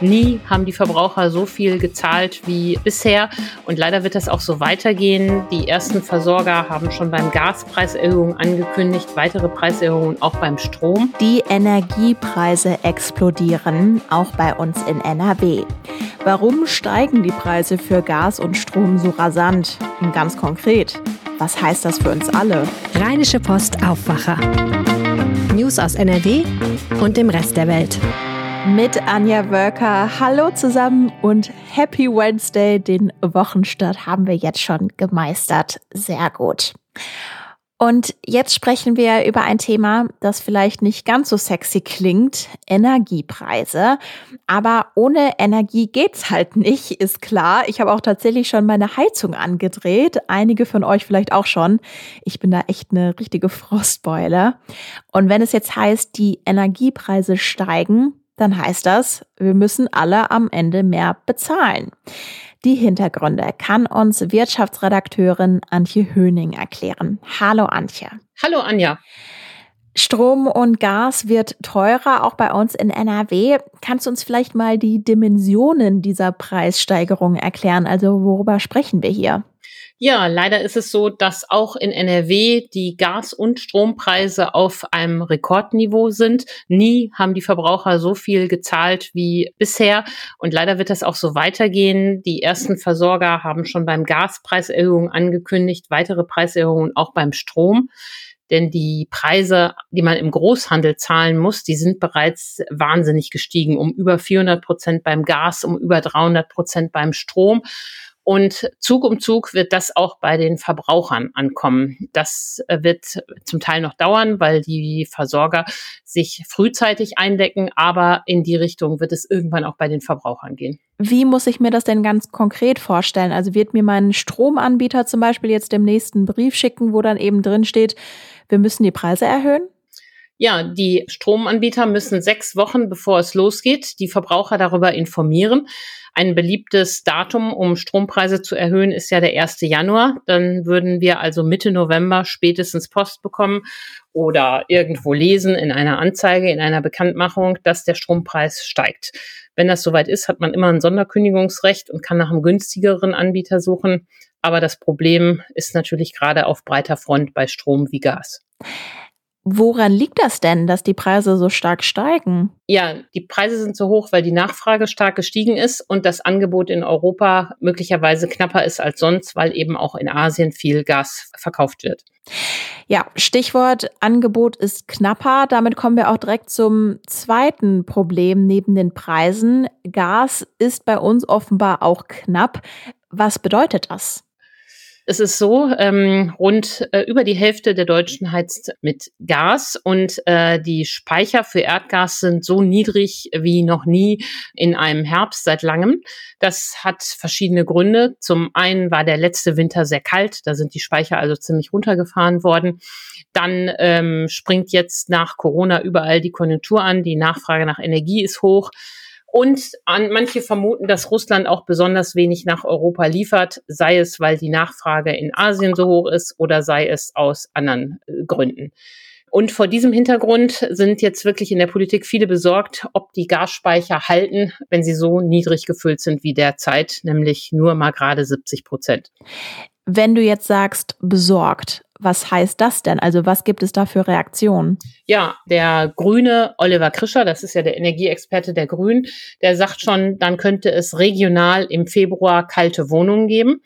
Nie haben die Verbraucher so viel gezahlt wie bisher. Und leider wird das auch so weitergehen. Die ersten Versorger haben schon beim Gaspreiserhöhungen angekündigt, weitere Preiserhöhungen auch beim Strom. Die Energiepreise explodieren, auch bei uns in NRW. Warum steigen die Preise für Gas und Strom so rasant? Und ganz konkret, was heißt das für uns alle? Rheinische Post Aufwacher. News aus NRW und dem Rest der Welt mit Anja Wörker. Hallo zusammen und Happy Wednesday. Den Wochenstart haben wir jetzt schon gemeistert. Sehr gut. Und jetzt sprechen wir über ein Thema, das vielleicht nicht ganz so sexy klingt, Energiepreise. Aber ohne Energie geht's halt nicht, ist klar. Ich habe auch tatsächlich schon meine Heizung angedreht. Einige von euch vielleicht auch schon. Ich bin da echt eine richtige Frostbeule. Und wenn es jetzt heißt, die Energiepreise steigen, dann heißt das, wir müssen alle am Ende mehr bezahlen. Die Hintergründe kann uns Wirtschaftsredakteurin Antje Höning erklären. Hallo Antje. Hallo Anja. Strom und Gas wird teurer, auch bei uns in NRW. Kannst du uns vielleicht mal die Dimensionen dieser Preissteigerung erklären? Also worüber sprechen wir hier? Ja, leider ist es so, dass auch in NRW die Gas- und Strompreise auf einem Rekordniveau sind. Nie haben die Verbraucher so viel gezahlt wie bisher. Und leider wird das auch so weitergehen. Die ersten Versorger haben schon beim Gaspreiserhöhungen angekündigt, weitere Preiserhöhungen auch beim Strom. Denn die Preise, die man im Großhandel zahlen muss, die sind bereits wahnsinnig gestiegen. Um über 400 Prozent beim Gas, um über 300 Prozent beim Strom. Und Zug um Zug wird das auch bei den Verbrauchern ankommen. Das äh, wird zum Teil noch dauern, weil die Versorger sich frühzeitig eindecken, aber in die Richtung wird es irgendwann auch bei den Verbrauchern gehen. Wie muss ich mir das denn ganz konkret vorstellen? Also wird mir mein Stromanbieter zum Beispiel jetzt dem nächsten Brief schicken, wo dann eben drin steht, wir müssen die Preise erhöhen? Ja, die Stromanbieter müssen sechs Wochen, bevor es losgeht, die Verbraucher darüber informieren. Ein beliebtes Datum, um Strompreise zu erhöhen, ist ja der 1. Januar. Dann würden wir also Mitte November spätestens Post bekommen oder irgendwo lesen in einer Anzeige, in einer Bekanntmachung, dass der Strompreis steigt. Wenn das soweit ist, hat man immer ein Sonderkündigungsrecht und kann nach einem günstigeren Anbieter suchen. Aber das Problem ist natürlich gerade auf breiter Front bei Strom wie Gas. Woran liegt das denn, dass die Preise so stark steigen? Ja, die Preise sind so hoch, weil die Nachfrage stark gestiegen ist und das Angebot in Europa möglicherweise knapper ist als sonst, weil eben auch in Asien viel Gas verkauft wird. Ja, Stichwort Angebot ist knapper. Damit kommen wir auch direkt zum zweiten Problem neben den Preisen. Gas ist bei uns offenbar auch knapp. Was bedeutet das? Es ist so, ähm, rund äh, über die Hälfte der Deutschen heizt mit Gas und äh, die Speicher für Erdgas sind so niedrig wie noch nie in einem Herbst seit langem. Das hat verschiedene Gründe. Zum einen war der letzte Winter sehr kalt, da sind die Speicher also ziemlich runtergefahren worden. Dann ähm, springt jetzt nach Corona überall die Konjunktur an, die Nachfrage nach Energie ist hoch. Und an, manche vermuten, dass Russland auch besonders wenig nach Europa liefert, sei es, weil die Nachfrage in Asien so hoch ist oder sei es aus anderen äh, Gründen. Und vor diesem Hintergrund sind jetzt wirklich in der Politik viele besorgt, ob die Gasspeicher halten, wenn sie so niedrig gefüllt sind wie derzeit, nämlich nur mal gerade 70 Prozent. Wenn du jetzt sagst besorgt, was heißt das denn? Also was gibt es da für Reaktionen? Ja, der grüne Oliver Krischer, das ist ja der Energieexperte der Grünen, der sagt schon, dann könnte es regional im Februar kalte Wohnungen geben.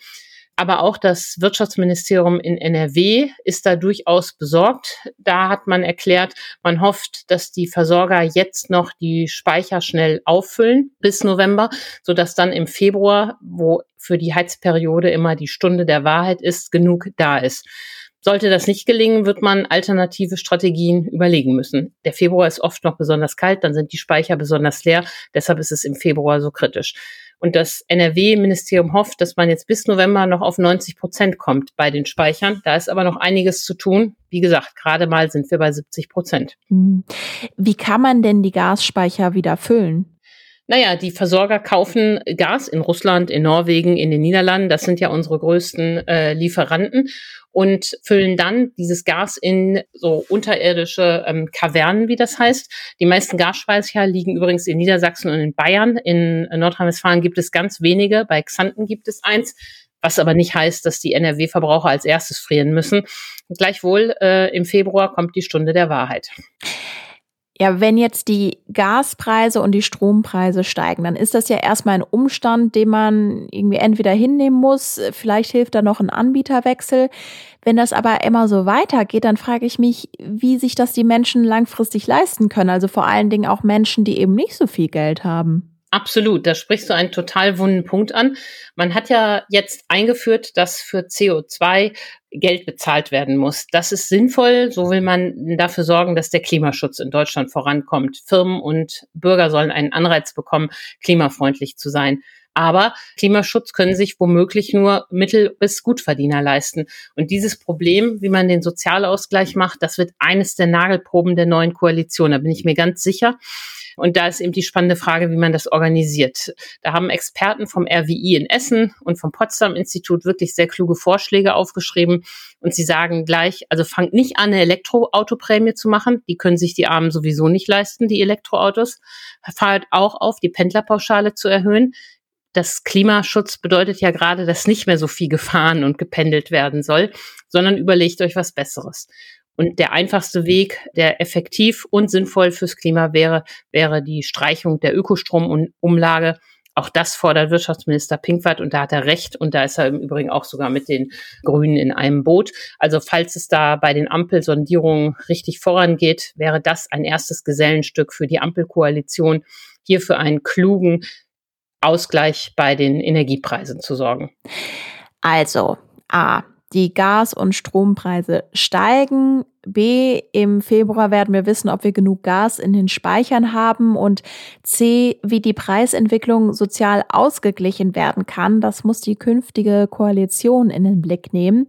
Aber auch das Wirtschaftsministerium in NRW ist da durchaus besorgt. Da hat man erklärt, man hofft, dass die Versorger jetzt noch die Speicher schnell auffüllen bis November, sodass dann im Februar, wo für die Heizperiode immer die Stunde der Wahrheit ist, genug da ist. Sollte das nicht gelingen, wird man alternative Strategien überlegen müssen. Der Februar ist oft noch besonders kalt, dann sind die Speicher besonders leer. Deshalb ist es im Februar so kritisch. Und das NRW-Ministerium hofft, dass man jetzt bis November noch auf 90 Prozent kommt bei den Speichern. Da ist aber noch einiges zu tun. Wie gesagt, gerade mal sind wir bei 70 Prozent. Hm. Wie kann man denn die Gasspeicher wieder füllen? Naja, die Versorger kaufen Gas in Russland, in Norwegen, in den Niederlanden. Das sind ja unsere größten äh, Lieferanten und füllen dann dieses Gas in so unterirdische ähm, Kavernen, wie das heißt. Die meisten Gasspeicher liegen übrigens in Niedersachsen und in Bayern. In Nordrhein-Westfalen gibt es ganz wenige. Bei Xanten gibt es eins was aber nicht heißt, dass die NRW-Verbraucher als erstes frieren müssen. Gleichwohl, äh, im Februar kommt die Stunde der Wahrheit. Ja, wenn jetzt die Gaspreise und die Strompreise steigen, dann ist das ja erstmal ein Umstand, den man irgendwie entweder hinnehmen muss. Vielleicht hilft da noch ein Anbieterwechsel. Wenn das aber immer so weitergeht, dann frage ich mich, wie sich das die Menschen langfristig leisten können. Also vor allen Dingen auch Menschen, die eben nicht so viel Geld haben. Absolut, da sprichst du einen total wunden Punkt an. Man hat ja jetzt eingeführt, dass für CO2 Geld bezahlt werden muss. Das ist sinnvoll. So will man dafür sorgen, dass der Klimaschutz in Deutschland vorankommt. Firmen und Bürger sollen einen Anreiz bekommen, klimafreundlich zu sein. Aber Klimaschutz können sich womöglich nur Mittel- bis Gutverdiener leisten. Und dieses Problem, wie man den Sozialausgleich macht, das wird eines der Nagelproben der neuen Koalition. Da bin ich mir ganz sicher. Und da ist eben die spannende Frage, wie man das organisiert. Da haben Experten vom RWI in Essen und vom Potsdam Institut wirklich sehr kluge Vorschläge aufgeschrieben. Und sie sagen gleich, also fangt nicht an, eine Elektroautoprämie zu machen. Die können sich die Armen sowieso nicht leisten, die Elektroautos. Fahrt auch auf, die Pendlerpauschale zu erhöhen. Das Klimaschutz bedeutet ja gerade, dass nicht mehr so viel gefahren und gependelt werden soll, sondern überlegt euch was Besseres. Und der einfachste Weg, der effektiv und sinnvoll fürs Klima wäre, wäre die Streichung der Ökostromumlage. Auch das fordert Wirtschaftsminister Pinkwart und da hat er recht und da ist er im Übrigen auch sogar mit den Grünen in einem Boot. Also falls es da bei den Ampelsondierungen richtig vorangeht, wäre das ein erstes Gesellenstück für die Ampelkoalition, hier für einen klugen Ausgleich bei den Energiepreisen zu sorgen. Also, A, die Gas- und Strompreise steigen. B, im Februar werden wir wissen, ob wir genug Gas in den Speichern haben. Und C, wie die Preisentwicklung sozial ausgeglichen werden kann. Das muss die künftige Koalition in den Blick nehmen.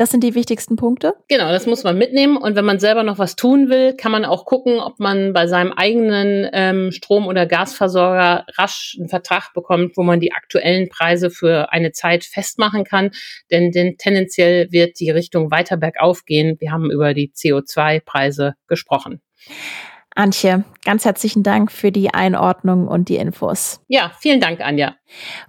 Das sind die wichtigsten Punkte. Genau, das muss man mitnehmen. Und wenn man selber noch was tun will, kann man auch gucken, ob man bei seinem eigenen ähm, Strom- oder Gasversorger rasch einen Vertrag bekommt, wo man die aktuellen Preise für eine Zeit festmachen kann. Denn, denn tendenziell wird die Richtung weiter bergauf gehen. Wir haben über die CO2-Preise gesprochen. Antje, ganz herzlichen Dank für die Einordnung und die Infos. Ja, vielen Dank, Anja.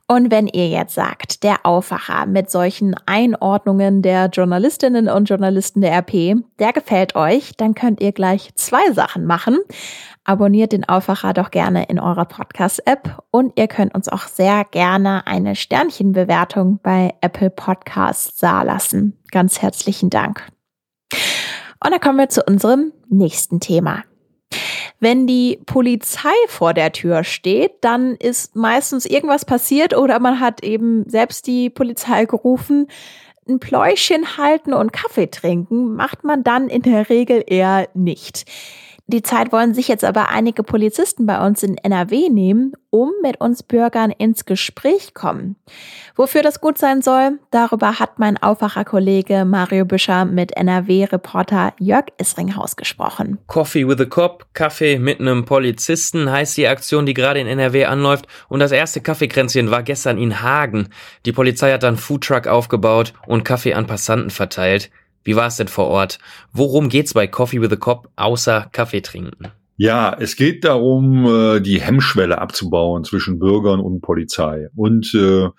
Und wenn ihr jetzt sagt, der Aufwacher mit solchen Einordnungen der Journalistinnen und Journalisten der RP, der gefällt euch, dann könnt ihr gleich zwei Sachen machen. Abonniert den Aufwacher doch gerne in eurer Podcast-App und ihr könnt uns auch sehr gerne eine Sternchenbewertung bei Apple Podcasts lassen. Ganz herzlichen Dank. Und dann kommen wir zu unserem nächsten Thema. Wenn die Polizei vor der Tür steht, dann ist meistens irgendwas passiert oder man hat eben selbst die Polizei gerufen. Ein Pläuschen halten und Kaffee trinken macht man dann in der Regel eher nicht. Die Zeit wollen sich jetzt aber einige Polizisten bei uns in NRW nehmen, um mit uns Bürgern ins Gespräch kommen. Wofür das gut sein soll, darüber hat mein Aufwacherkollege Mario Büscher mit NRW-Reporter Jörg Isringhaus gesprochen. Coffee with a Cop, Kaffee mit einem Polizisten heißt die Aktion, die gerade in NRW anläuft. Und das erste Kaffeekränzchen war gestern in Hagen. Die Polizei hat dann Foodtruck aufgebaut und Kaffee an Passanten verteilt. Wie war es denn vor Ort? Worum geht's bei Coffee with a Cop außer Kaffee trinken? Ja, es geht darum, äh, die Hemmschwelle abzubauen zwischen Bürgern und Polizei. Und äh,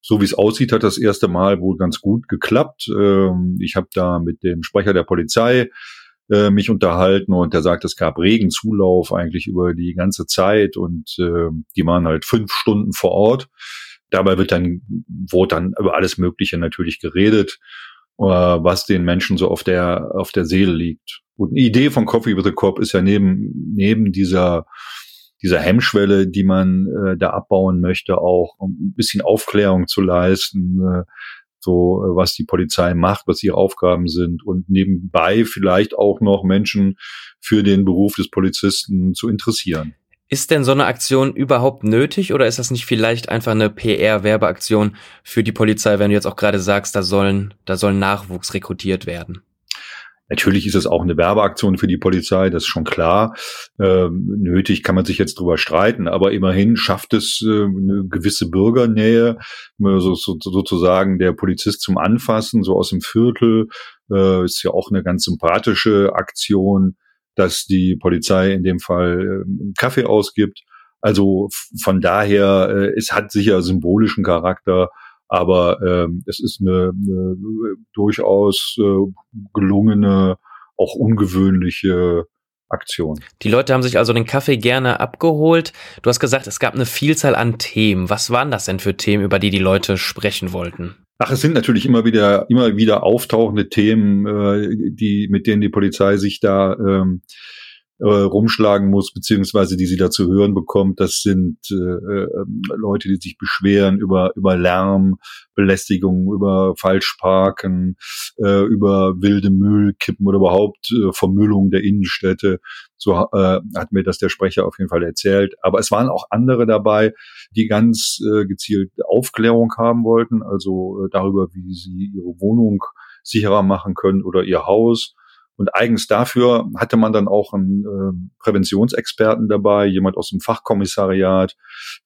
so wie es aussieht, hat das erste Mal wohl ganz gut geklappt. Ähm, ich habe da mit dem Sprecher der Polizei äh, mich unterhalten und der sagt, es gab regen Zulauf eigentlich über die ganze Zeit und die waren halt fünf Stunden vor Ort. Dabei wird dann, wurde dann über alles Mögliche natürlich geredet was den Menschen so auf der, auf der Seele liegt. Und eine Idee von Coffee with a Cop ist ja neben, neben dieser, dieser Hemmschwelle, die man äh, da abbauen möchte, auch um ein bisschen Aufklärung zu leisten, äh, so äh, was die Polizei macht, was ihre Aufgaben sind und nebenbei vielleicht auch noch Menschen für den Beruf des Polizisten zu interessieren. Ist denn so eine Aktion überhaupt nötig oder ist das nicht vielleicht einfach eine PR-Werbeaktion für die Polizei, wenn du jetzt auch gerade sagst, da sollen, da soll Nachwuchs rekrutiert werden? Natürlich ist es auch eine Werbeaktion für die Polizei, das ist schon klar. Ähm, nötig kann man sich jetzt drüber streiten, aber immerhin schafft es äh, eine gewisse Bürgernähe, so, so, sozusagen der Polizist zum Anfassen, so aus dem Viertel. Äh, ist ja auch eine ganz sympathische Aktion, dass die Polizei in dem Fall äh, Kaffee ausgibt. Also von daher, äh, es hat sicher symbolischen Charakter aber ähm, es ist eine, eine durchaus äh, gelungene, auch ungewöhnliche Aktion. Die Leute haben sich also den Kaffee gerne abgeholt. Du hast gesagt, es gab eine Vielzahl an Themen. Was waren das denn für Themen, über die die Leute sprechen wollten? Ach, es sind natürlich immer wieder, immer wieder auftauchende Themen, äh, die, mit denen die Polizei sich da ähm, äh, rumschlagen muss, beziehungsweise die sie da zu hören bekommt. Das sind äh, äh, Leute, die sich beschweren über, über Lärm, Belästigung, über Falschparken, äh, über wilde Müllkippen oder überhaupt äh, Vermüllung der Innenstädte. So äh, hat mir das der Sprecher auf jeden Fall erzählt. Aber es waren auch andere dabei, die ganz äh, gezielt Aufklärung haben wollten, also äh, darüber, wie sie ihre Wohnung sicherer machen können oder ihr Haus und eigens dafür hatte man dann auch einen äh, Präventionsexperten dabei, jemand aus dem Fachkommissariat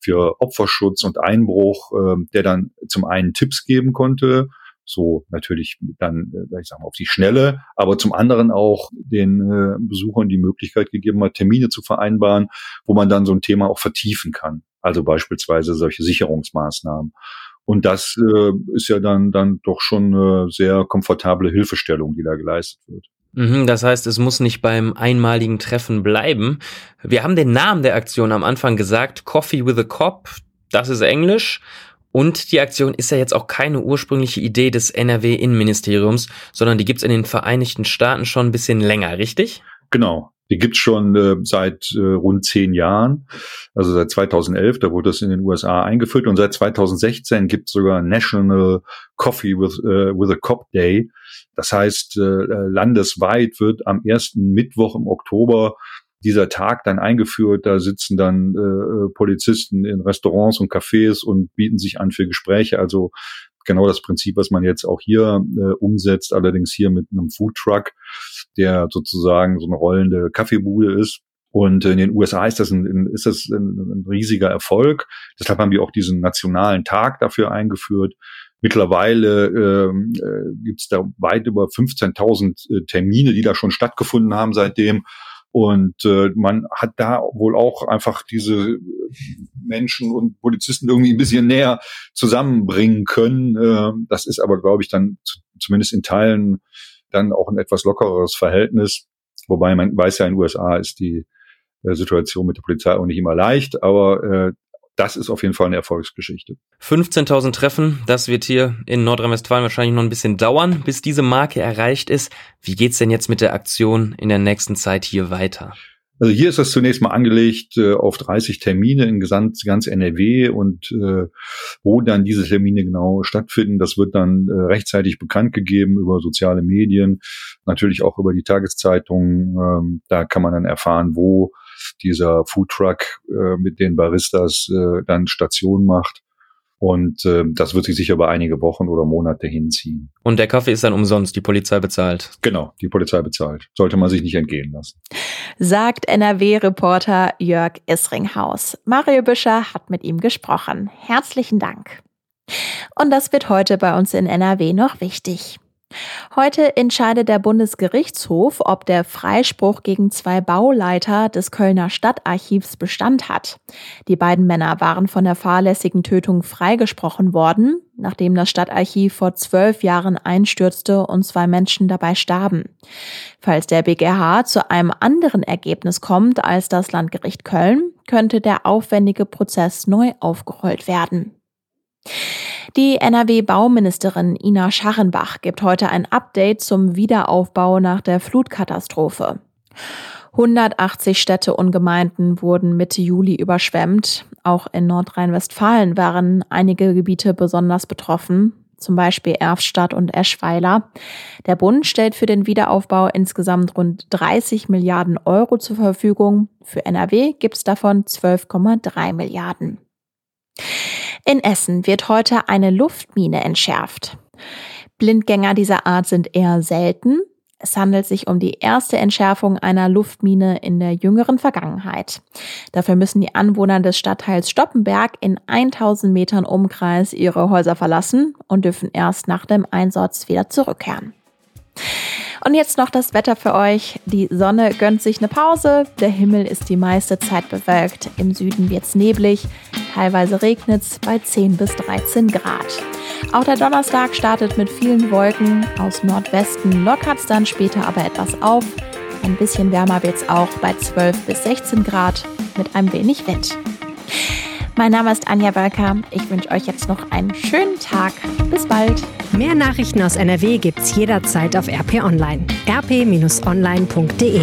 für Opferschutz und Einbruch, äh, der dann zum einen Tipps geben konnte, so natürlich dann, äh, ich sag mal, auf die Schnelle, aber zum anderen auch den äh, Besuchern die Möglichkeit gegeben hat, Termine zu vereinbaren, wo man dann so ein Thema auch vertiefen kann. Also beispielsweise solche Sicherungsmaßnahmen. Und das äh, ist ja dann, dann doch schon eine sehr komfortable Hilfestellung, die da geleistet wird. Mhm, das heißt, es muss nicht beim einmaligen Treffen bleiben. Wir haben den Namen der Aktion am Anfang gesagt, Coffee with a Cop, das ist Englisch. Und die Aktion ist ja jetzt auch keine ursprüngliche Idee des NRW-Innenministeriums, sondern die gibt's in den Vereinigten Staaten schon ein bisschen länger, richtig? Genau. Die gibt's schon äh, seit äh, rund zehn Jahren, also seit 2011, da wurde das in den USA eingeführt und seit 2016 gibt's sogar National Coffee with, äh, with a Cop Day. Das heißt, äh, landesweit wird am ersten Mittwoch im Oktober dieser Tag dann eingeführt. Da sitzen dann äh, Polizisten in Restaurants und Cafés und bieten sich an für Gespräche. Also genau das Prinzip, was man jetzt auch hier äh, umsetzt, allerdings hier mit einem Food Truck, der sozusagen so eine rollende Kaffeebude ist. Und in den USA ist das ein, ist das ein, ein riesiger Erfolg. Deshalb haben wir auch diesen nationalen Tag dafür eingeführt. Mittlerweile ähm, äh, gibt es da weit über 15.000 äh, Termine, die da schon stattgefunden haben seitdem. Und äh, man hat da wohl auch einfach diese Menschen und Polizisten irgendwie ein bisschen näher zusammenbringen können. Äh, das ist aber, glaube ich, dann zu, zumindest in Teilen dann auch ein etwas lockeres Verhältnis. Wobei man weiß ja, in den USA ist die äh, Situation mit der Polizei auch nicht immer leicht, aber äh, das ist auf jeden Fall eine Erfolgsgeschichte. 15.000 Treffen, das wird hier in Nordrhein-Westfalen wahrscheinlich noch ein bisschen dauern, bis diese Marke erreicht ist. Wie geht's denn jetzt mit der Aktion in der nächsten Zeit hier weiter? Also hier ist das zunächst mal angelegt äh, auf 30 Termine in ganz, ganz NRW und äh, wo dann diese Termine genau stattfinden, das wird dann äh, rechtzeitig bekannt gegeben über soziale Medien, natürlich auch über die Tageszeitungen. Ähm, da kann man dann erfahren, wo dieser Foodtruck äh, mit den Baristas äh, dann Station macht. Und äh, das wird sich sicher über einige Wochen oder Monate hinziehen. Und der Kaffee ist dann umsonst, die Polizei bezahlt. Genau, die Polizei bezahlt. Sollte man sich nicht entgehen lassen. Sagt NRW-Reporter Jörg Isringhaus. Mario Büscher hat mit ihm gesprochen. Herzlichen Dank. Und das wird heute bei uns in NRW noch wichtig. Heute entscheidet der Bundesgerichtshof, ob der Freispruch gegen zwei Bauleiter des Kölner Stadtarchivs Bestand hat. Die beiden Männer waren von der fahrlässigen Tötung freigesprochen worden, nachdem das Stadtarchiv vor zwölf Jahren einstürzte und zwei Menschen dabei starben. Falls der BGH zu einem anderen Ergebnis kommt als das Landgericht Köln, könnte der aufwendige Prozess neu aufgerollt werden. Die NRW-Bauministerin Ina Scharrenbach gibt heute ein Update zum Wiederaufbau nach der Flutkatastrophe. 180 Städte und Gemeinden wurden Mitte Juli überschwemmt. Auch in Nordrhein-Westfalen waren einige Gebiete besonders betroffen. zum Beispiel Erfstadt und Eschweiler. Der Bund stellt für den Wiederaufbau insgesamt rund 30 Milliarden Euro zur Verfügung. Für NRW gibt es davon 12,3 Milliarden. In Essen wird heute eine Luftmine entschärft. Blindgänger dieser Art sind eher selten. Es handelt sich um die erste Entschärfung einer Luftmine in der jüngeren Vergangenheit. Dafür müssen die Anwohner des Stadtteils Stoppenberg in 1000 Metern Umkreis ihre Häuser verlassen und dürfen erst nach dem Einsatz wieder zurückkehren. Und jetzt noch das Wetter für euch. Die Sonne gönnt sich eine Pause. Der Himmel ist die meiste Zeit bewölkt. Im Süden wird's neblig. Teilweise regnet's bei 10 bis 13 Grad. Auch der Donnerstag startet mit vielen Wolken. Aus Nordwesten lockert's dann später aber etwas auf. Ein bisschen wärmer wird's auch bei 12 bis 16 Grad mit ein wenig Wind. Mein Name ist Anja Wölker. Ich wünsche euch jetzt noch einen schönen Tag. Bis bald. Mehr Nachrichten aus NRW gibt's jederzeit auf RP Online. rp-online.de